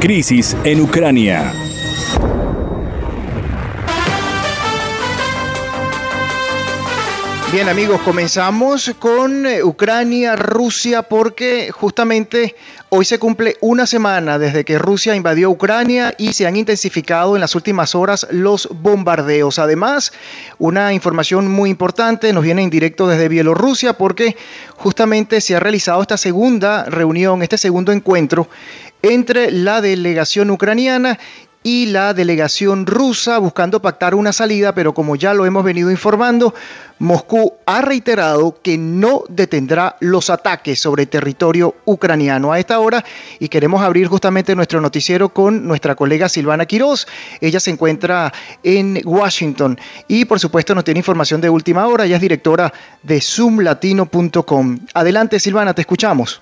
Crisis en Ucrania. Bien amigos, comenzamos con eh, Ucrania, Rusia, porque justamente hoy se cumple una semana desde que Rusia invadió Ucrania y se han intensificado en las últimas horas los bombardeos. Además, una información muy importante nos viene en directo desde Bielorrusia porque justamente se ha realizado esta segunda reunión, este segundo encuentro entre la delegación ucraniana y la delegación rusa buscando pactar una salida, pero como ya lo hemos venido informando, Moscú ha reiterado que no detendrá los ataques sobre territorio ucraniano a esta hora y queremos abrir justamente nuestro noticiero con nuestra colega Silvana Quiroz. Ella se encuentra en Washington y por supuesto nos tiene información de última hora. Ella es directora de zoomlatino.com. Adelante Silvana, te escuchamos.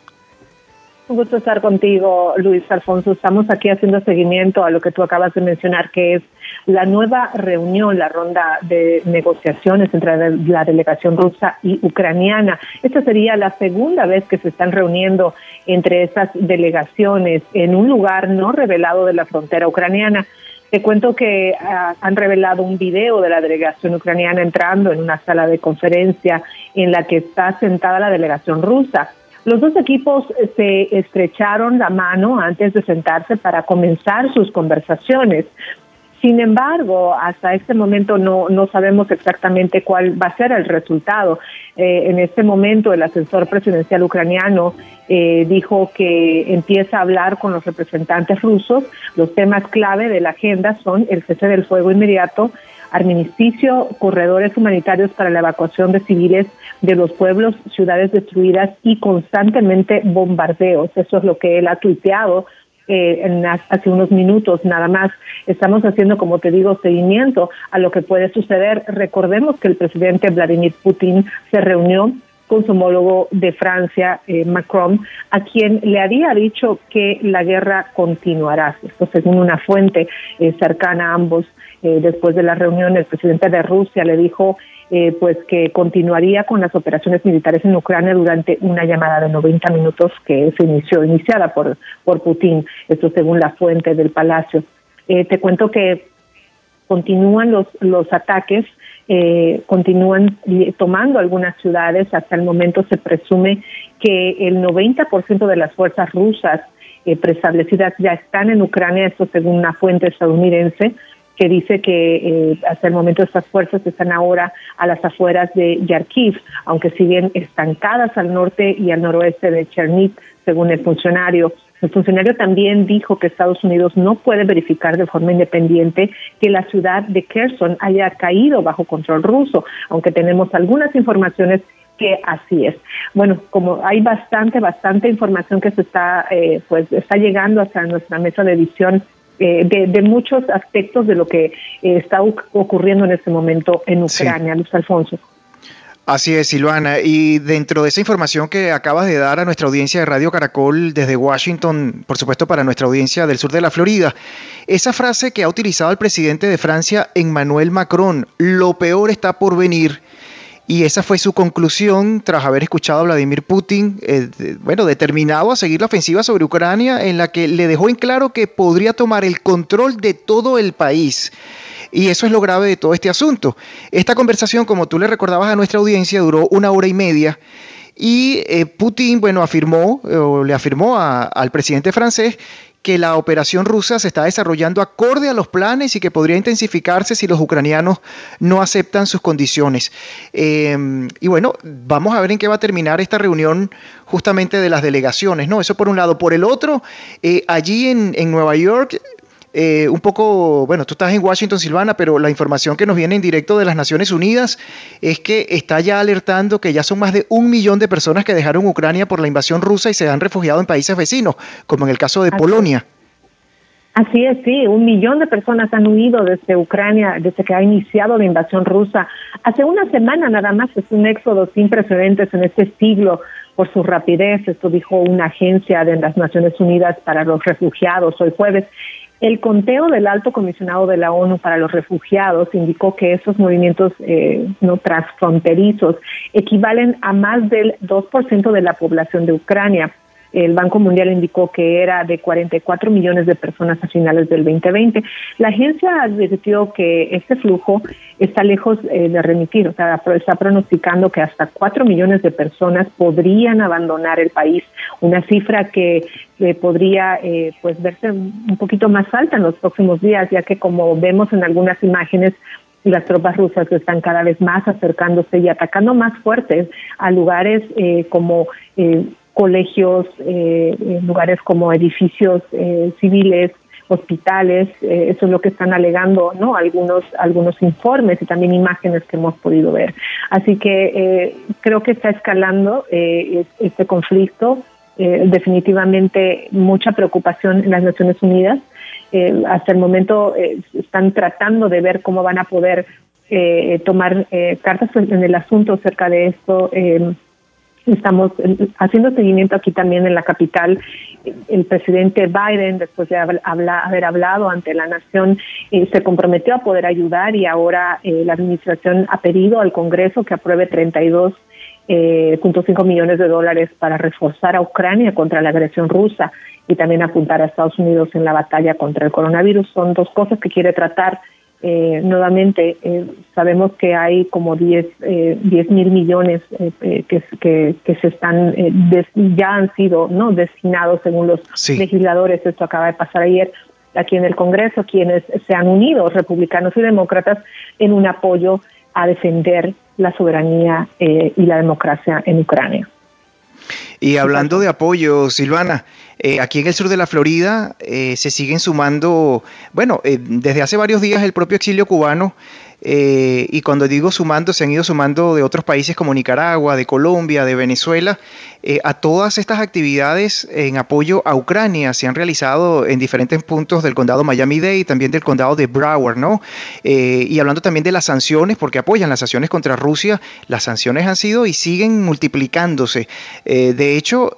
Un gusto estar contigo, Luis Alfonso. Estamos aquí haciendo seguimiento a lo que tú acabas de mencionar, que es la nueva reunión, la ronda de negociaciones entre la delegación rusa y ucraniana. Esta sería la segunda vez que se están reuniendo entre estas delegaciones en un lugar no revelado de la frontera ucraniana. Te cuento que ah, han revelado un video de la delegación ucraniana entrando en una sala de conferencia en la que está sentada la delegación rusa. Los dos equipos se estrecharon la mano antes de sentarse para comenzar sus conversaciones. Sin embargo, hasta este momento no, no sabemos exactamente cuál va a ser el resultado. Eh, en este momento, el asesor presidencial ucraniano eh, dijo que empieza a hablar con los representantes rusos. Los temas clave de la agenda son el cese del fuego inmediato, armisticio, corredores humanitarios para la evacuación de civiles de los pueblos, ciudades destruidas y constantemente bombardeos. Eso es lo que él ha tuiteado eh, en hace unos minutos nada más. Estamos haciendo, como te digo, seguimiento a lo que puede suceder. Recordemos que el presidente Vladimir Putin se reunió con su homólogo de Francia, eh, Macron, a quien le había dicho que la guerra continuará. Esto según una fuente eh, cercana a ambos. después de la reunión, el presidente de Rusia le dijo eh, pues que continuaría con las operaciones militares en Ucrania durante una llamada de 90 minutos que se inició, iniciada por, por Putin, esto según la fuente del Palacio. Eh, te cuento que continúan los, los ataques, eh, continúan tomando algunas ciudades, hasta el momento se presume que el 90% de las fuerzas rusas preestablecidas ya están en Ucrania, esto según una fuente estadounidense, que dice que eh, hasta el momento estas fuerzas están ahora a las afueras de Yarkiv, aunque siguen estancadas al norte y al noroeste de Cherniv, según el funcionario. El funcionario también dijo que Estados Unidos no puede verificar de forma independiente que la ciudad de Kherson haya caído bajo control ruso, aunque tenemos algunas informaciones que así es. Bueno, como hay bastante, bastante información que se está, eh, pues, está llegando hasta nuestra mesa de edición eh, de, muchos aspectos de lo que eh, está ocurriendo en este momento en Ucrania, Luis Alfonso. Así es, Silvana. Y dentro de esa información que acabas de dar a nuestra audiencia de Radio Caracol desde Washington, por supuesto para nuestra audiencia del sur de la Florida, esa frase que ha utilizado el presidente de Francia, Emmanuel Macron, lo peor está por venir, y esa fue su conclusión tras haber escuchado a Vladimir Putin, eh, bueno, determinado a seguir la ofensiva sobre Ucrania, en la que le dejó en claro que podría tomar el control de todo el país. Y eso es lo grave de todo este asunto. Esta conversación, como tú le recordabas a nuestra audiencia, duró una hora y media. Y eh, Putin, bueno, afirmó, o le afirmó al presidente francés que la operación rusa se está desarrollando acorde a los planes y que podría intensificarse si los ucranianos no aceptan sus condiciones. Em, y bueno, vamos a ver en qué va a terminar esta reunión justamente de las delegaciones, ¿no? Eso por un lado. Por el otro, eh, allí en Nueva York eh, un poco, bueno, tú estás en Washington, Silvana, pero la información que nos viene en directo de las Naciones Unidas es que está ya alertando que ya son más de un millón de personas que dejaron Ucrania por la invasión rusa y se han refugiado en países vecinos, como en el caso de Polonia. Así es, sí, un millón de personas han huido desde Ucrania desde que ha iniciado la invasión rusa. Hace una semana nada más es un éxodo sin precedentes en este siglo por su rapidez, esto dijo una agencia de las Naciones Unidas para los Refugiados hoy jueves. El conteo del alto comisionado de la ONU para los refugiados indicó que esos movimientos eh, no transfronterizos equivalen a más del 2% de la población de Ucrania. El Banco Mundial indicó que era de 44 millones de personas a finales del 2020. La agencia advirtió que este flujo está lejos eh, de remitir, o sea, está pronosticando que hasta 4 millones de personas podrían abandonar el país, una cifra que podría eh, pues verse un poquito más alta en los próximos días, ya que como vemos en algunas imágenes, las tropas rusas están cada vez más acercándose y atacando más fuertes a lugares eh, como eh, colegios, eh, lugares como edificios civiles, hospitales, eso es lo que están alegando, ¿no? Algunos algunos informes y también imágenes que hemos podido ver. Así que creo que está escalando este conflicto, definitivamente mucha preocupación en las Naciones Unidas eh, hasta el momento eh, están tratando de ver cómo van a poder eh, tomar cartas en el asunto acerca de esto. Estamos haciendo seguimiento aquí también en la capital. El presidente Biden, después de haber hablado ante la nación, se comprometió a poder ayudar y ahora la administración ha pedido al Congreso que apruebe 32.5 eh, millones de dólares para reforzar a Ucrania contra la agresión rusa y también apuntar a Estados Unidos en la batalla contra el coronavirus. Son dos cosas que quiere tratar. Eh, nuevamente, eh, sabemos que hay como 10 eh, mil millones eh, que, que, que, se están, ya han sido no destinados según los legisladores. Esto acaba de pasar ayer aquí en el Congreso, quienes se han unido, republicanos y demócratas, en un apoyo a defender la soberanía y la democracia en Ucrania. Y hablando de apoyo, Silvana, eh, aquí en el sur de la Florida eh, se siguen sumando, bueno, eh, desde hace varios días el propio exilio cubano eh, y cuando digo sumando, se han ido sumando de otros países como Nicaragua, de Colombia, de Venezuela. Eh, a todas estas actividades en apoyo a Ucrania se han realizado en diferentes puntos del condado Miami-Dade y también del condado de Broward, ¿no? Y hablando también de las sanciones, porque apoyan las sanciones contra Rusia, las sanciones han sido y siguen multiplicándose. de hecho,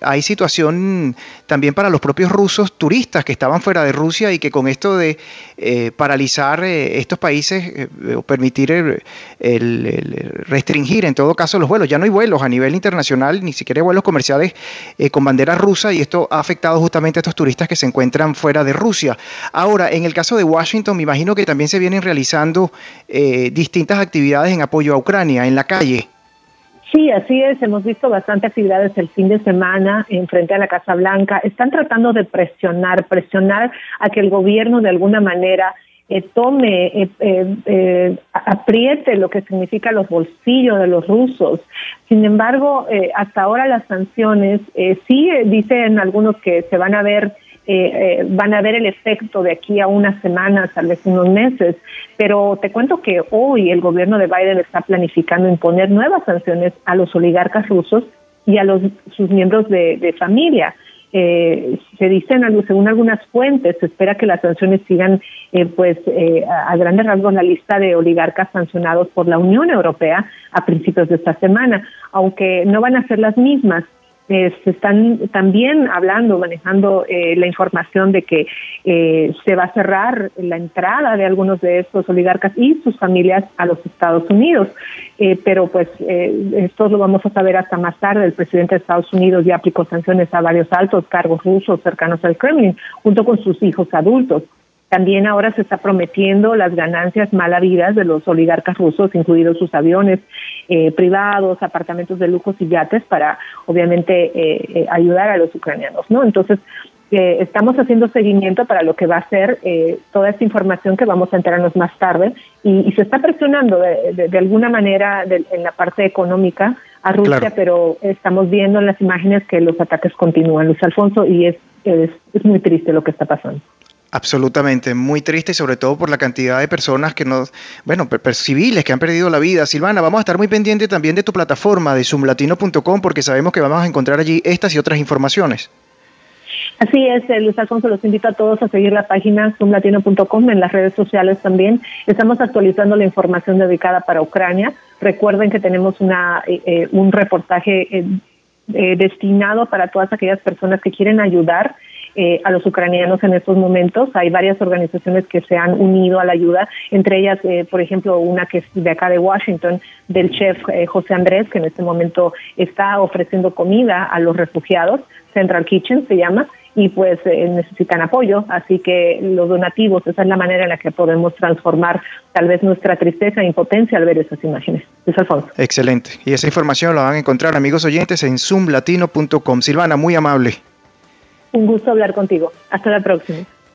hay situación también para los propios rusos turistas que estaban fuera de Rusia y que con esto de paralizar estos países eh, o permitir el, restringir en todo caso los vuelos. Ya no hay vuelos a nivel internacional, ni siquiera hay vuelos comerciales eh, con bandera rusa y esto ha afectado justamente a estos turistas que se encuentran fuera de Rusia. Ahora, en el caso de Washington, me imagino que también se vienen realizando eh, distintas actividades en apoyo a Ucrania en la calle. Sí, así es. Hemos visto bastante actividades el fin de semana en frente a la Casa Blanca. Están tratando de presionar, presionar a que el gobierno de alguna manera eh, tome, eh, eh, apriete lo que significa los bolsillos de los rusos. Sin embargo, hasta ahora las sanciones, sí dicen algunos que se van a ver van a ver el efecto de aquí a unas semanas, tal vez unos meses, pero te cuento que hoy el gobierno de Biden está planificando imponer nuevas sanciones a los oligarcas rusos y a los, sus miembros de familia. Eh, se dicen, según algunas fuentes, se espera que las sanciones sigan, eh, pues, eh, a, grandes rasgos la lista de oligarcas sancionados por la Unión Europea a principios de esta semana, aunque no van a ser las mismas eh, se están también hablando, manejando eh, la información de que eh, se va a cerrar la entrada de algunos de estos oligarcas y sus familias a los Estados Unidos. pero pues esto lo vamos a saber hasta más tarde. El presidente de Estados Unidos ya aplicó sanciones a varios altos cargos rusos cercanos al Kremlin, junto con sus hijos adultos. También ahora se está prometiendo las ganancias mal habidas de los oligarcas rusos, incluidos sus aviones eh, privados, apartamentos de lujos y yates, para obviamente eh, eh, ayudar a los ucranianos, ¿no? Entonces, estamos haciendo seguimiento para lo que va a ser toda esta información que vamos a enterarnos más tarde y, se está presionando de, alguna manera en la parte económica a Rusia, pero estamos viendo en las imágenes que los ataques continúan, Luis Alfonso, y es, es muy triste lo que está pasando. Absolutamente, muy triste y sobre todo por la cantidad de personas que no, bueno, civiles que han perdido la vida. Silvana, vamos a estar muy pendientes también de tu plataforma de zoomlatino.com porque sabemos que vamos a encontrar allí estas y otras informaciones. Así es, eh, Luis Alfonso, los invito a todos a seguir la página zoomlatino.com en las redes sociales también. Estamos actualizando la información dedicada para Ucrania. Recuerden que tenemos una, eh, eh, un reportaje destinado para todas aquellas personas que quieren ayudar eh, a los ucranianos en estos momentos. Hay varias organizaciones que se han unido a la ayuda, entre ellas, eh, por ejemplo, una que es de acá de Washington, del chef eh, José Andrés, que en este momento está ofreciendo comida a los refugiados, Central Kitchen se llama, y pues necesitan apoyo, así que los donativos, esa es la manera en la que podemos transformar tal vez nuestra tristeza e impotencia al ver esas imágenes. Es Alfonso. Excelente. Y esa información la van a encontrar, amigos oyentes, en zoomlatino.com. Silvana, muy amable. Un gusto hablar contigo. Hasta la próxima.